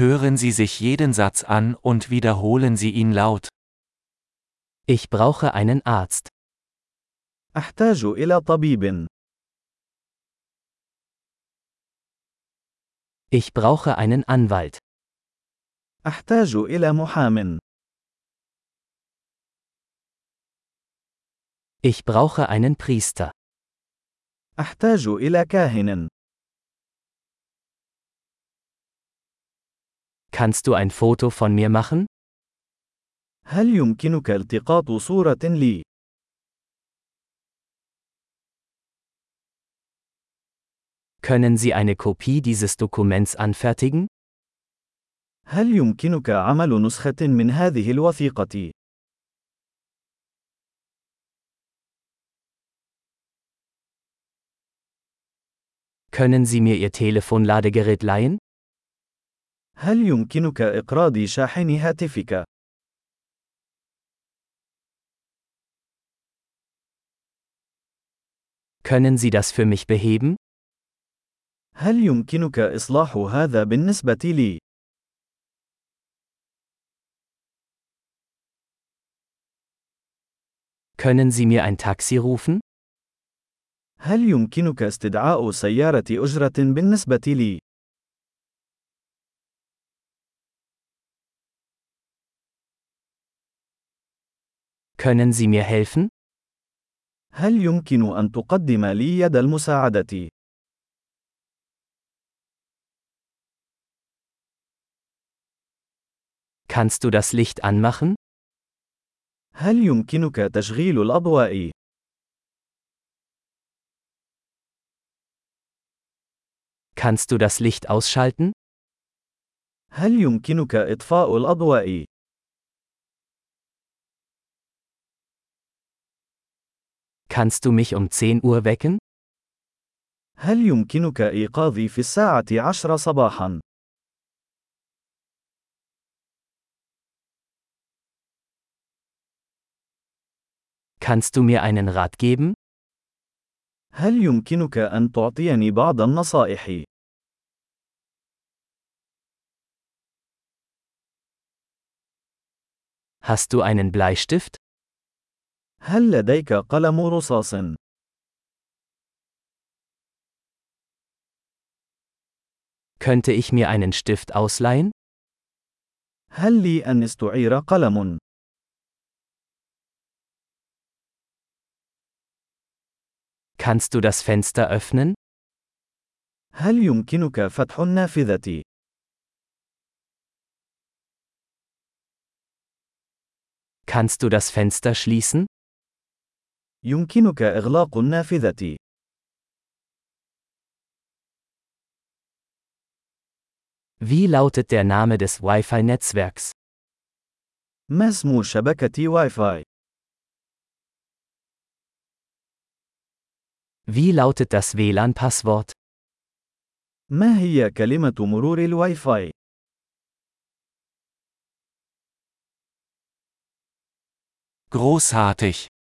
Hören Sie sich jeden Satz an und wiederholen Sie ihn laut. Ich brauche einen Arzt. أحتاج إلى طبيب. Ich brauche einen Anwalt. أحتاج إلى محام. Ich brauche einen Priester. أحتاج إلى كاهن. Kannst du ein Foto von mir machen? هل يمكنك التقاط صورة لي؟ Können Sie eine Kopie dieses Dokuments anfertigen? هل يمكنك عمل نسخة من هذه الوثيقة؟ Können Sie mir Ihr Telefonladegerät leihen? هل يمكنك إقراض شاحن هاتفك؟ Können Sie das für mich beheben? هل يمكنك إصلاح هذا بالنسبة لي؟ Können Sie mir ein Taxi rufen? هل يمكنك استدعاء سيارة أجرة بالنسبة لي؟ Können Sie mir helfen? هل يمكن أن تقدم لي يد المساعدة؟ Kannst du das Licht anmachen? هل يمكنك تشغيل الأضواء؟ Kannst du das Licht ausschalten? هل يمكنك إطفاء الأضواء؟ Kannst du mich um 10 Uhr wecken? هل يمكنك إيقاظي في الساعة عشر صباحا؟ Kannst du mir einen Rat geben? هل يمكنك أن تعطيني بعض النصائح؟ Hast du einen Bleistift? هل لديك قلم رصاص؟ Könnte ich mir einen Stift ausleihen? هل لي أن استعير قلم؟ Kannst du das Fenster öffnen? هل يمكنك فتح النافذة؟ Kannst du das Fenster schließen? يمكنك إغلاق النافذة. Wie lautet der Name des Wi-Fi-Netzwerks? ما اسم شبكة واي فاي؟ Wie lautet das WLAN-Passwort? ما هي كلمة مرور الواي فاي؟ Großartig!